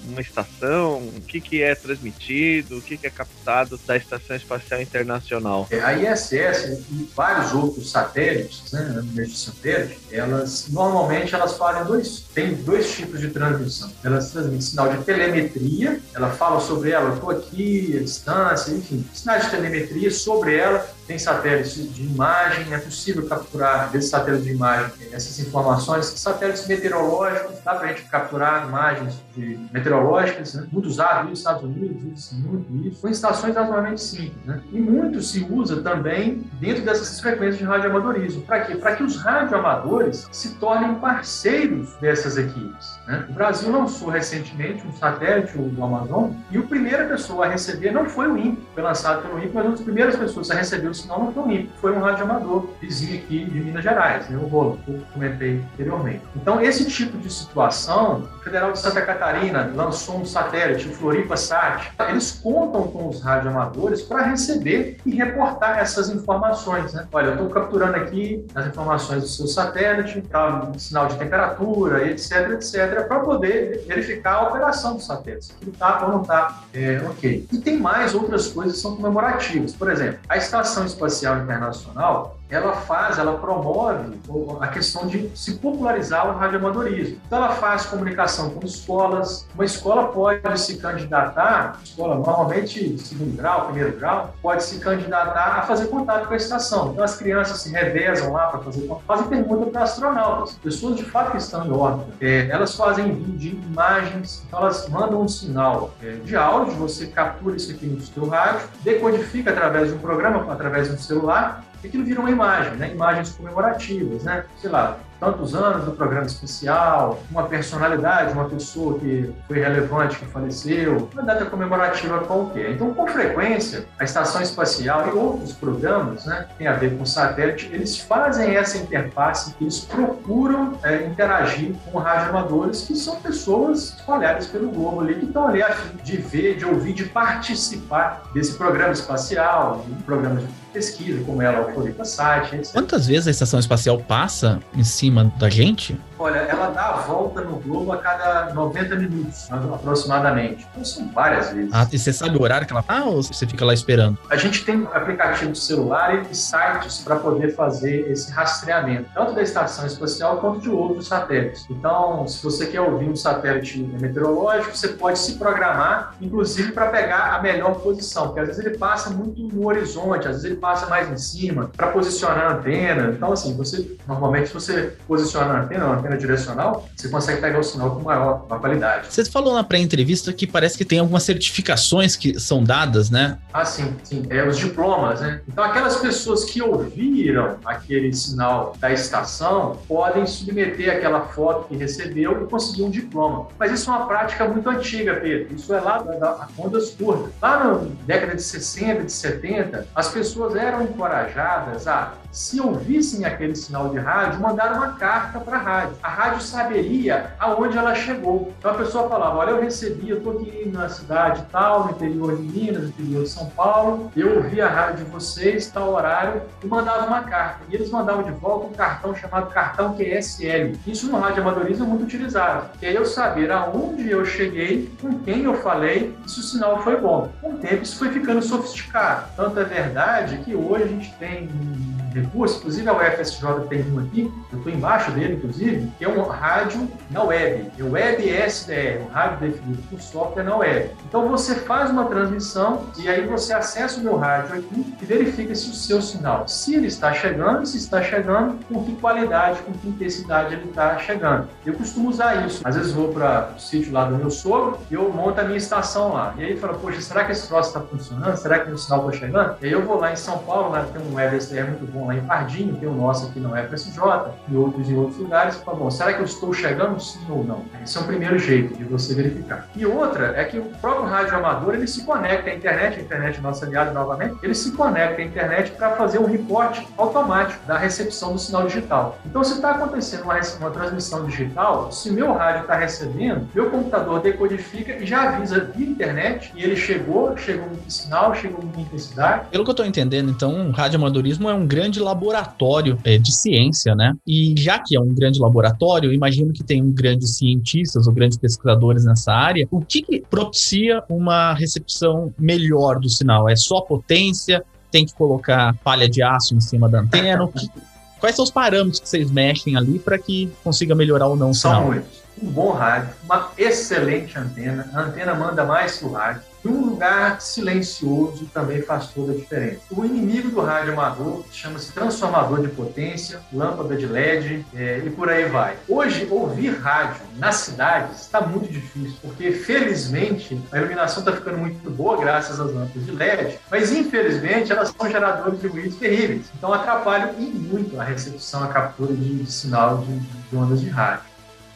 Speaker 5: uma estação? O que, que é transmitido? o que, é captado da Estação Espacial Internacional?
Speaker 6: É, a ISS e vários outros satélites, né, de satélite, elas normalmente elas fazem dois, tem dois tipos de transmissão. Elas transmitem sinal de telemetria, ela fala sobre ela, estou aqui, a distância, enfim, sinais de telemetria sobre ela tem satélites de imagem, é possível capturar desses satélites de imagem essas informações. Satélites meteorológicos, dá para a gente capturar imagens de meteorológicas, né? muito usado nos Estados Unidos, usa muito isso, com estações razoavelmente simples. Né? E muito se usa também dentro dessas frequências de radioamadorismo. Para quê? Para que os radioamadores se tornem parceiros dessas equipes. Né? O Brasil lançou recentemente um satélite, o Amazon, e a primeira pessoa a receber não foi o INPE, foi lançado pelo INPE, mas uma das primeiras pessoas a receber o sinal não foi o INPE, foi um radioamador vizinho aqui de Minas Gerais, né? o Rolo, que eu comentei anteriormente. Então, esse tipo de situação, o Federal de Santa Catarina lançou um satélite, o Floripa Sat, eles contam com os radioamadores para receber e reportar essas informações. Né? Olha, eu estou capturando aqui as informações do seu satélite, sinal de temperatura, etc, etc, para poder verificar a operação do satélite, se está ou não está é, ok. E tem mais outras coisas que são comemorativas. Por exemplo, a Estação Espacial Internacional ela faz, ela promove a questão de se popularizar o radioamadorismo. Então, ela faz comunicação com escolas. Uma escola pode se candidatar, escola normalmente segundo grau, primeiro grau, pode se candidatar a fazer contato com a estação. Então, as crianças se revezam lá para fazer fazem pergunta para astronautas, pessoas de fato que estão em órbita. É, elas fazem vídeo, imagens, então elas mandam um sinal é, de áudio, você captura isso aqui no seu rádio, decodifica através de um programa, através de um celular, aquilo vira uma imagem, né? Imagens comemorativas, né? Sei lá, tantos anos do programa especial, uma personalidade, uma pessoa que foi relevante, que faleceu, uma data comemorativa qualquer. Então, com frequência, a Estação Espacial e outros programas, né, que tem a ver com satélite, eles fazem essa interface, eles procuram é, interagir com radioamadores, que são pessoas espalhadas pelo globo ali, que estão ali a fim de ver, de ouvir, de participar desse programa espacial, de programas de pesquisa, como ela, o Floripa Site, etc.
Speaker 2: Quantas vezes a estação espacial passa em cima da gente?
Speaker 6: Olha, ela dá a volta no globo a cada 90 minutos, aproximadamente. Então são várias vezes.
Speaker 2: Ah, e você sabe o horário que ela tá ou você fica lá esperando?
Speaker 6: A gente tem aplicativo de celular e sites para poder fazer esse rastreamento, tanto da estação espacial quanto de outros satélites. Então, se você quer ouvir um satélite meteorológico, você pode se programar, inclusive para pegar a melhor posição, porque às vezes ele passa muito no horizonte, às vezes ele passa mais em cima, para posicionar a antena. Então, assim, você normalmente se você posiciona a antena direcional, você consegue pegar o sinal com maior uma qualidade.
Speaker 2: Você falou na pré-entrevista que parece que tem algumas certificações que são dadas, né?
Speaker 6: Ah, sim, sim. É, os diplomas, né? Então, aquelas pessoas que ouviram aquele sinal da estação podem submeter aquela foto que recebeu e conseguir um diploma. Mas isso é uma prática muito antiga, Pedro. Isso é lá da, da ondas curtas. Lá na década de 60, de 70, as pessoas eram encorajadas a se ouvissem aquele sinal de rádio, mandar uma carta para a rádio. A rádio saberia aonde ela chegou. Então a pessoa falava: Olha, eu recebi, eu estou aqui na cidade tal, no interior de Minas, no interior de São Paulo, eu ouvi a rádio de vocês, tal horário, e mandava uma carta. E eles mandavam de volta um cartão chamado cartão QSL. Isso no rádio amadorismo é muito utilizado, que é eu saber aonde eu cheguei, com quem eu falei, se o sinal foi bom. Com o tempo isso foi ficando sofisticado. Tanto é verdade que hoje a gente tem recurso, inclusive a UFSJ tem um aqui, eu estou embaixo dele, inclusive, que é um rádio na web, é o Web SDR, um rádio definido por software na web. Então você faz uma transmissão e aí você acessa o meu rádio aqui e verifica se o seu sinal, se ele está chegando, se está chegando, com que qualidade, com que intensidade ele está chegando. Eu costumo usar isso. Às vezes vou para o sítio lá do meu sogro e eu monto a minha estação lá. E aí fala, poxa, será que esse troço está funcionando? Será que o sinal está chegando? E aí eu vou lá em São Paulo, lá tem um Web SDR muito bom lá em Pardinho, tem o nosso aqui no FSJ, e outros em outros lugares. Fala, bom, será que eu estou chegando sim ou não? Esse é um primeiro jeito de você verificar. E outra é que o próprio rádio amador ele se conecta à internet, a internet nossa aliada novamente, ele se conecta à internet para fazer um reporte automático da recepção do sinal digital. Então, se está acontecendo uma, uma transmissão digital, se meu rádio está recebendo, meu computador decodifica e já avisa via internet e ele chegou, chegou muito sinal, chegou muita intensidade.
Speaker 2: Pelo que eu estou entendendo, então, o rádio amadorismo é um grande laboratório é, de ciência, né? E já que é um grande laboratório, imagino que tem grandes cientistas ou grandes pesquisadores nessa área. O que, que propicia uma recepção melhor do sinal? É só potência? Tem que colocar palha de aço em cima da antena? Quais são os parâmetros que vocês mexem ali para que consiga melhorar ou não o sinal?
Speaker 6: São muitos. Um bom rádio, uma excelente antena. A antena manda mais que o rádio um lugar silencioso também faz toda a diferença. O inimigo do rádio amador chama-se transformador de potência, lâmpada de LED é, e por aí vai. Hoje, ouvir rádio nas cidades está muito difícil, porque felizmente a iluminação está ficando muito boa graças às lâmpadas de LED, mas infelizmente elas são geradores de ruídos terríveis. Então atrapalham e muito a recepção, a captura de, de sinal de, de ondas de rádio.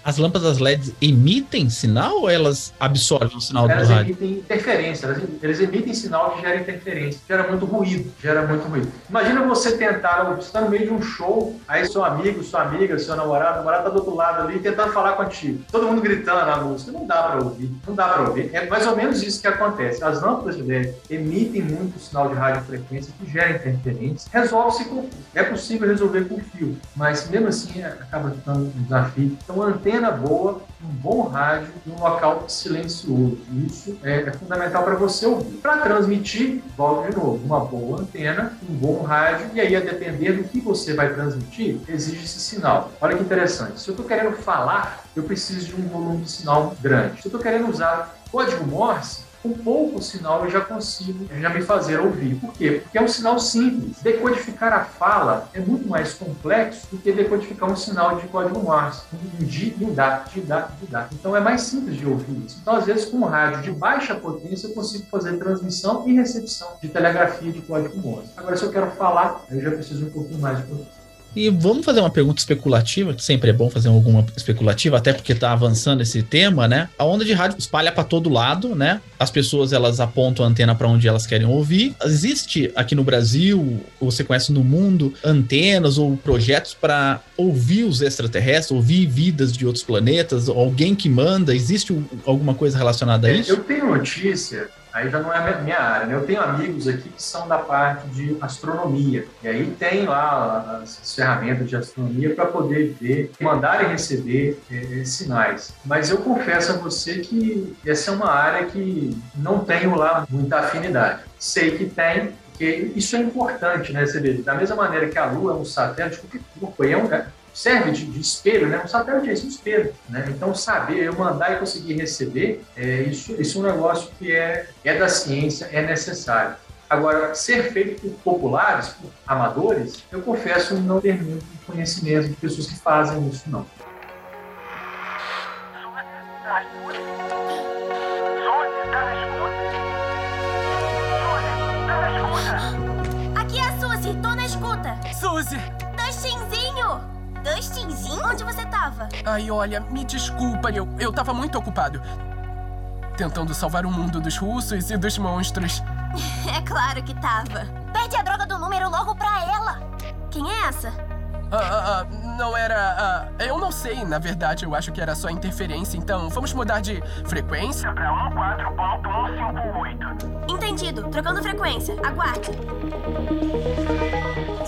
Speaker 2: As lâmpadas LED emitem sinal ou elas absorvem o sinal
Speaker 6: elas
Speaker 2: do rádio?
Speaker 6: Elas emitem interferência, elas, eles emitem sinal que gera interferência, gera muito ruído, gera muito ruído. Imagina você tentar, você está no meio de um show, aí seu amigo, sua amiga, seu namorado, namorado está do outro lado ali tentando falar contigo. Todo mundo gritando na música, não dá para ouvir, não dá para ouvir. É mais ou menos isso que acontece. As lâmpadas LED emitem muito sinal de radiofrequência que gera interferência, resolve-se com É possível resolver com fio, mas mesmo assim acaba ficando um desafio. Então, a antena boa, um bom rádio e um local silencioso. Isso é, é fundamental para você ouvir. Para transmitir, volto de novo, uma boa antena, um bom rádio, e aí, a depender do que você vai transmitir, exige esse sinal. Olha que interessante. Se eu estou querendo falar, eu preciso de um volume de sinal grande. Se eu estou querendo usar código Morse, com pouco sinal eu já consigo já me fazer ouvir. Por quê? Porque é um sinal simples. Decodificar a fala é muito mais complexo do que decodificar um sinal de código Morse, um di e um de dá, de dá. Então é mais simples de ouvir isso. Então, às vezes, com um rádio de baixa potência, eu consigo fazer transmissão e recepção de telegrafia de código Morse. Agora, se eu quero falar, eu já preciso um pouquinho mais de potência.
Speaker 2: E vamos fazer uma pergunta especulativa, que sempre é bom fazer alguma especulativa, até porque tá avançando esse tema, né? A onda de rádio espalha para todo lado, né? As pessoas elas apontam a antena para onde elas querem ouvir. Existe aqui no Brasil, ou você conhece no mundo, antenas ou projetos para ouvir os extraterrestres, ouvir vidas de outros planetas, alguém que manda? Existe alguma coisa relacionada a isso?
Speaker 6: Eu tenho notícia aí já não é a minha área. Né? Eu tenho amigos aqui que são da parte de astronomia, e aí tem lá as, ferramentas de astronomia para poder ver, mandar e receber é, sinais. Mas eu confesso a você que essa é uma área que não tenho lá muita afinidade. Sei que tem, porque isso é importante, né? Você vê, da mesma maneira que a Lua é um satélite, qualquer corpo é um, serve de, de, espelho, né? Um satélite é isso, um espelho, né? Então, saber, eu mandar e conseguir receber, é, isso, isso é um negócio que é, é da ciência, é necessário. Agora, ser feito por populares, por amadores, eu confesso não ter muito conhecimento de pessoas que fazem isso, não.
Speaker 7: Aqui é a Suzy, tô na escuta.
Speaker 10: Suzy!
Speaker 7: Dustinzinho! Onde você tava?
Speaker 10: Ai, olha, me desculpa, eu, eu tava muito ocupado. Tentando salvar o mundo dos russos e dos monstros.
Speaker 7: é claro que tava. Pede a droga do número logo pra ela. Quem é essa?
Speaker 10: Ah, ah, ah não era. Ah, eu não sei, na verdade, eu acho que era só interferência, então vamos mudar de frequência pra 14.158.
Speaker 7: Entendido, trocando frequência. Aguarde.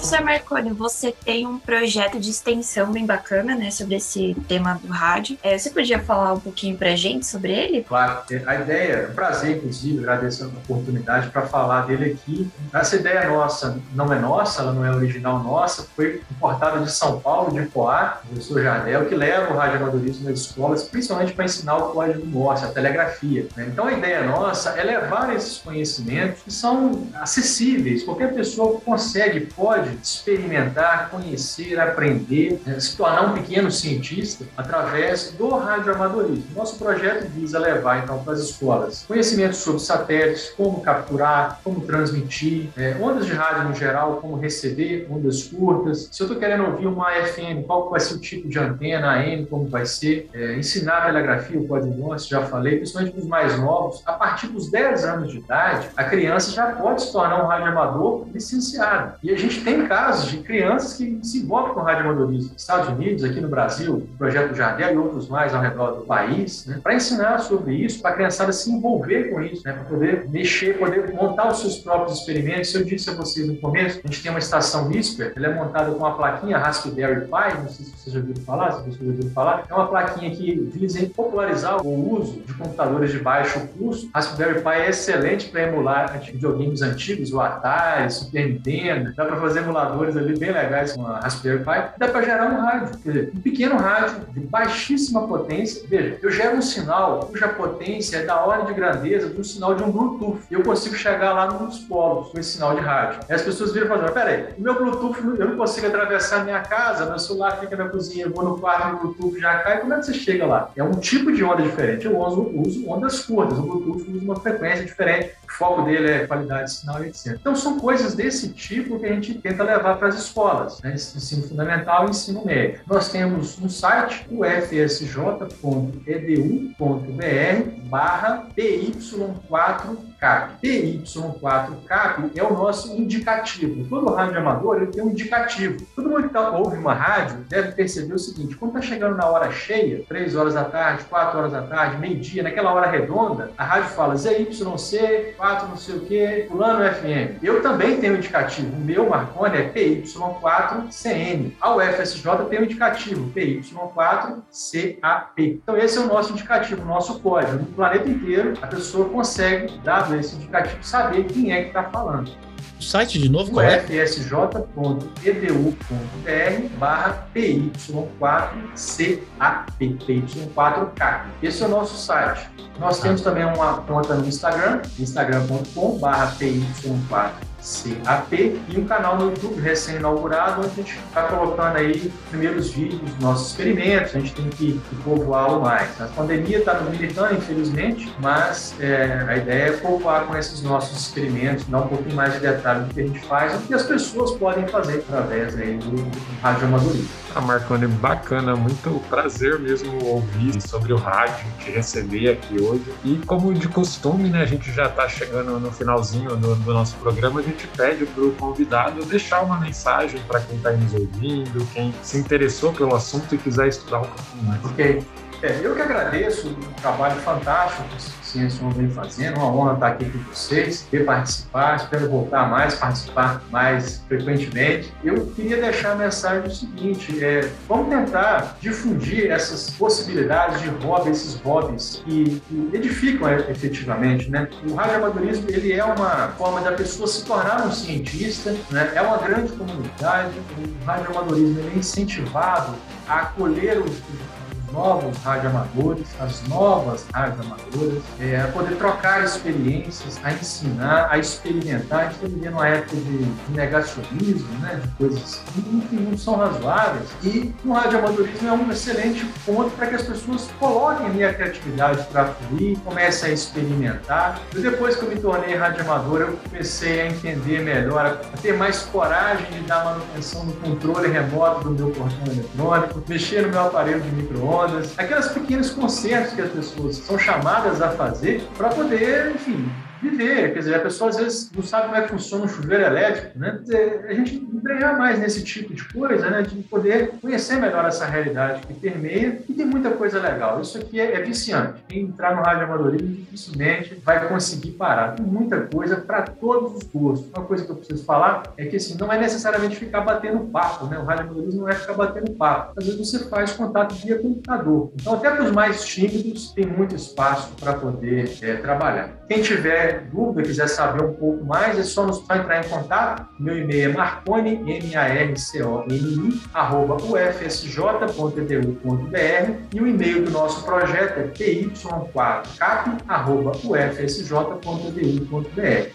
Speaker 4: Professor Marconi, você tem um projeto de extensão bem bacana, né, sobre esse tema do rádio. É, você podia falar um pouquinho pra gente sobre ele?
Speaker 6: Claro, a ideia, é um prazer, inclusive, agradecer a oportunidade para falar dele aqui. Essa ideia nossa não é nossa, ela não é original nossa, foi importada de São Paulo, de Poá, professor Jardel, que leva o radioamadorismo nas escolas, principalmente para ensinar o código Morse, a telegrafia. Né? Então, a ideia nossa é levar esses conhecimentos que são acessíveis, qualquer pessoa consegue, pode experimentar, conhecer, aprender, né, se tornar um pequeno cientista através do radioamadorismo. Nosso projeto visa levar, então, para as escolas conhecimentos sobre satélites, como capturar, como transmitir, é, ondas de rádio no geral, como receber, ondas curtas. Se eu estou querendo ouvir uma FM, qual vai ser o tipo de antena, AM, como vai ser, é, ensinar a telegrafia, o código Morse, já falei, principalmente para os mais novos, a partir dos 10 anos de idade, a criança já pode se tornar um radioamador licenciado. E a gente tem casos de crianças que se envolvem com radioamadorismo. Estados Unidos, aqui no Brasil, o Projeto Jardel e outros mais ao redor do país, né, para ensinar sobre isso, para a criançada se envolver com isso, né, para poder mexer, poder montar os seus próprios experimentos. Eu disse a vocês no começo, a gente tem uma estação whisper, ela é montada com uma plaquinha Raspberry Pi, não sei se vocês já ouviram falar, se vocês já ouviram falar, é uma plaquinha que visa popularizar o uso de computadores de baixo custo. Raspberry Pi é excelente para emular videogames antigos, o Atari, Super Nintendo, dá para fazer emuladores ali bem legais com a Raspberry Pi, dá para gerar um rádio. Quer dizer, um pequeno rádio de baixíssima potência. Veja, eu gero um sinal cuja potência é da ordem de grandeza do sinal de um Bluetooth. Eu consigo chegar lá nos polos com esse sinal de rádio. E as pessoas viram e falam: peraí, o meu Bluetooth, eu não consigo atravessar a minha casa, meu celular fica na cozinha, eu vou no quarto, o Bluetooth já cai. Como é que você chega lá? É um tipo de onda diferente. Eu uso, uso ondas curtas. O Bluetooth usa uma frequência diferente. O foco dele é qualidade de sinal etc. Então, são coisas desse tipo que a gente tenta levar para as escolas, né? ensino fundamental e ensino médio. Nós temos um site, o fsj.edu.br barra PY4 CAP. PY4CAP é o nosso indicativo. Todo rádio amador ele tem um indicativo. Todo mundo que tá, ouve uma rádio deve perceber o seguinte: quando está chegando na hora cheia, 3 horas da tarde, 4 horas da tarde, meio-dia, naquela hora redonda, a rádio fala ZYC, 4 não sei o que, fulano FM. Eu também tenho um indicativo. O meu Marconi é PY4CN. A UFSJ tem um indicativo, PY4CAP. Então esse é o nosso indicativo, o nosso código. No planeta inteiro, a pessoa consegue, dado esse indicativo, saber quem é que está falando.
Speaker 2: site de novo, qual é?
Speaker 6: ufsj.edu.br barra PY4CAP, PY4K. Esse é o nosso site. Nós temos também uma conta no Instagram, instagram.com barra PY4 CAP e um canal no YouTube recém-inaugurado, onde a gente está colocando aí os primeiros vídeos dos nossos experimentos, a gente tem que, que povoá-lo mais. A pandemia está nos limitando, infelizmente, mas é, a ideia é povoar com esses nossos experimentos, dar um pouquinho mais de detalhe do que a gente faz, o que as pessoas podem fazer através aí do, do radioamadorismo.
Speaker 3: Ah, Marconi, bacana, muito prazer mesmo ouvir sobre o rádio, te receber aqui hoje. E como de costume, né, a gente já está chegando no finalzinho do, do, nosso programa, a gente pede para o convidado deixar uma mensagem para quem está nos ouvindo, quem se interessou pelo assunto e quiser estudar um pouquinho mais.
Speaker 6: Ok. É, eu que agradeço o trabalho fantástico que o Ciência vem fazendo, uma honra estar aqui com vocês, ver participar, espero voltar mais, participar mais frequentemente. Eu queria deixar a mensagem do seguinte, é, vamos tentar difundir essas possibilidades de hobby, esses hobbies que, que edificam é, efetivamente, né? O radioamadorismo, ele é uma forma da pessoa se tornar um cientista, né? É uma grande comunidade, o radioamadorismo é incentivado a acolher os novos radioamadores, as novas radioamadoras, é, a poder trocar experiências, a ensinar, a experimentar. A gente está vivendo uma época de negacionismo, né, de coisas que não são razoáveis. E o radioamadorismo é um excelente ponto para que as pessoas coloquem ali a criatividade para fluir, comecem a experimentar. E depois que eu me tornei radioamador, eu comecei a entender melhor, a ter mais coragem de dar manutenção no controle remoto do meu portão eletrônico, mexer no meu aparelho de micro-ondas, aquelas aquelas pequenos concertos que as pessoas são chamadas a fazer para poder, enfim, viver. Quer dizer, a pessoa às vezes não sabe como é que funciona um chuveiro elétrico, né? Dizer, a gente empregar mais nesse tipo de coisa, né? De poder conhecer melhor essa realidade que permeia e tem muita coisa legal. Isso aqui é, é viciante. Quem entrar no rádio amadorismo dificilmente vai conseguir parar. Tem muita coisa para todos os gostos. Uma coisa que eu preciso falar é que assim, não é necessariamente ficar batendo papo, né? O rádio amadorismo não é ficar batendo papo. Às vezes você faz contato via computador. Então, até para os mais tímidos, tem muito espaço para poder é, trabalhar. Quem tiver dúvida, quiser saber um pouco mais, é só, nos, entrar em contato. Meu e-mail é marconi, M-A-R-C-O-N-I, arroba ufsj.edu.br e o e-mail do nosso projeto é py4cap, arroba ufsj.edu.br.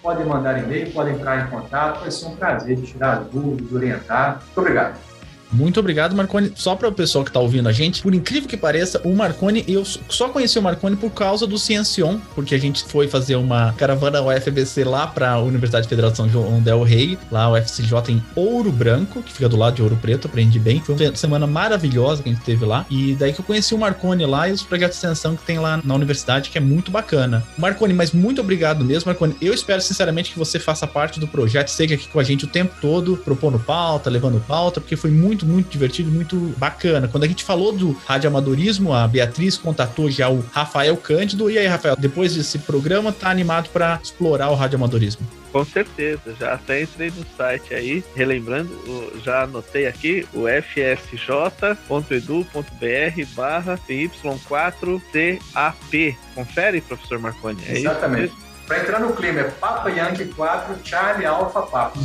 Speaker 6: Podem mandar e-mail, podem entrar em contato, vai ser um prazer tirar dúvidas, orientar. Muito obrigado.
Speaker 2: Muito obrigado, Marconi. Só para o pessoal que está ouvindo a gente, por incrível que pareça, o Marconi, eu só conheci o Marconi por causa do Ciencion, porque a gente foi fazer uma caravana UFBC lá para a Universidade Federal de São João del Rei, lá o FCJ em Ouro Branco, que fica do lado de Ouro Preto, aprendi bem. Foi uma semana maravilhosa que a gente teve lá. E daí que eu conheci o Marconi lá e os projetos de extensão que tem lá na universidade, que é muito bacana. Marconi, mas muito obrigado mesmo, Marconi. Eu espero sinceramente que você faça parte do projeto, esteja aqui com a gente o tempo todo, propondo pauta, levando pauta, porque foi muito muito, muito divertido, muito bacana. Quando a gente falou do radioamadorismo, a Beatriz contatou já o Rafael Cândido. E aí, Rafael, depois desse programa, tá animado para explorar o radioamadorismo?
Speaker 5: Com certeza, já até entrei no site aí, relembrando, já anotei aqui o fsj.edu.br barra PY4CAP. Confere, professor Marconi.
Speaker 6: É Exatamente. Para entrar no clima, é Papa Yankee 4, Charlie Alpha Papa.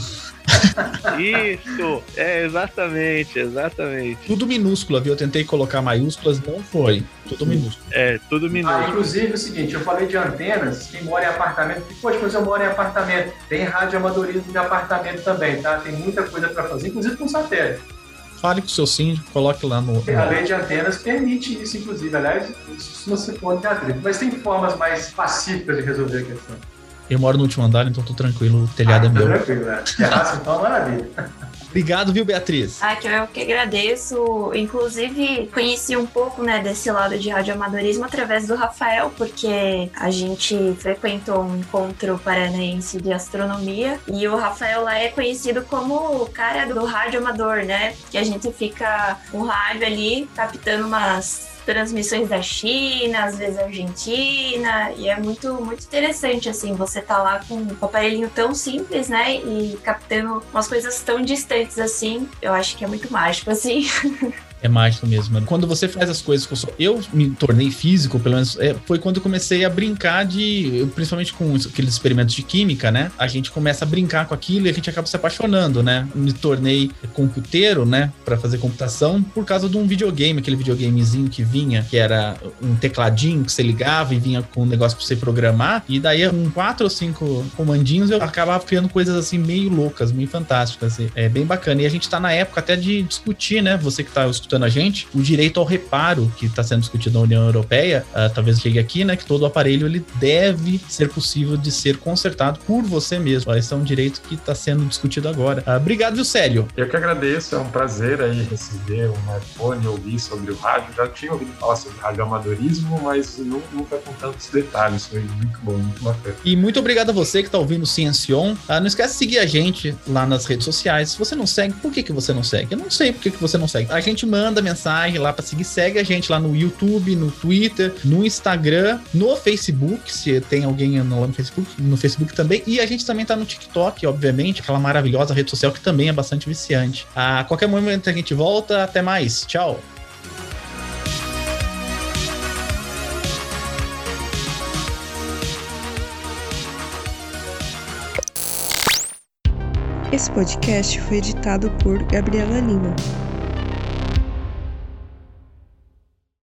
Speaker 5: Isso, é exatamente, exatamente.
Speaker 2: Tudo minúsculo, viu? Eu tentei colocar maiúsculas, não foi. Tudo minúsculo.
Speaker 5: É, tudo minúsculo.
Speaker 6: Ah, inclusive é o seguinte, eu falei de antenas, quem mora em apartamento, poxa, mas eu moro em apartamento. Tem rádio amadorismo de apartamento também, tá? Tem muita coisa para fazer, inclusive com satélite.
Speaker 2: Fale com o seu síndico, coloque lá no.
Speaker 6: A lei de antenas permite isso, inclusive. Aliás, isso não se pode abrir. Mas tem formas mais pacíficas de resolver a questão.
Speaker 2: Eu moro no último andar, então tô tranquilo, o telhado
Speaker 6: ah,
Speaker 2: é meu.
Speaker 6: Tranquilo, né? Terraço, então, maravilha.
Speaker 2: Obrigado, viu, Beatriz?
Speaker 4: Ah, que eu que agradeço. Inclusive, conheci um pouco, né, desse lado de radioamadorismo através do Rafael, porque a gente frequentou um encontro paranaense de astronomia e o Rafael lá é conhecido como o cara do radioamador, né? Que a gente fica um rádio ali captando umas transmissões da China, às vezes Argentina, e é muito, muito interessante, assim, você tá lá com um aparelhinho tão simples, né, e captando umas coisas tão distantes assim, eu acho que é muito mágico, assim.
Speaker 2: É mágico mesmo. Mano. Quando você faz as coisas que eu. Eu me tornei físico, pelo menos, é, foi quando eu comecei a brincar de. Principalmente com aqueles experimentos de química, né? A gente começa a brincar com aquilo e a gente acaba se apaixonando, né? Me tornei computeiro, né? Pra fazer computação por causa de um videogame, aquele videogamezinho que vinha, que era um tecladinho que você ligava e vinha com um negócio pra você programar. E daí, com quatro ou cinco comandinhos, eu acabava criando coisas assim meio loucas, meio fantásticas. Assim. É bem bacana. E a gente tá na época até de discutir, né? Você que tá escutando a gente, o direito ao reparo que está sendo discutido na União Europeia, uh, talvez chegue aqui, né? Que todo aparelho ele deve ser possível de ser consertado por você mesmo. Esse é um direito que está sendo discutido agora. Uh, obrigado, viu, Célio?
Speaker 3: Eu que agradeço, é um prazer aí receber um iPhone, ouvir sobre o rádio. Já tinha ouvido falar sobre radioamadorismo, mas nunca com tantos detalhes. Foi muito bom, muito bacana.
Speaker 2: E muito obrigado a você que está ouvindo o Ciencion. Não esquece de seguir a gente lá nas redes sociais. Se você não segue, por que, que você não segue? Eu não sei por que, que você não segue. A gente manda mensagem lá para seguir. Segue a gente lá no YouTube, no Twitter, no Instagram, no Facebook, se tem alguém lá no Facebook, no Facebook também. E a gente também tá no TikTok, obviamente, aquela maravilhosa rede social que também é bastante viciante. A qualquer momento a gente volta. Até mais. Tchau.
Speaker 11: Esse podcast foi editado por Gabriela Lima.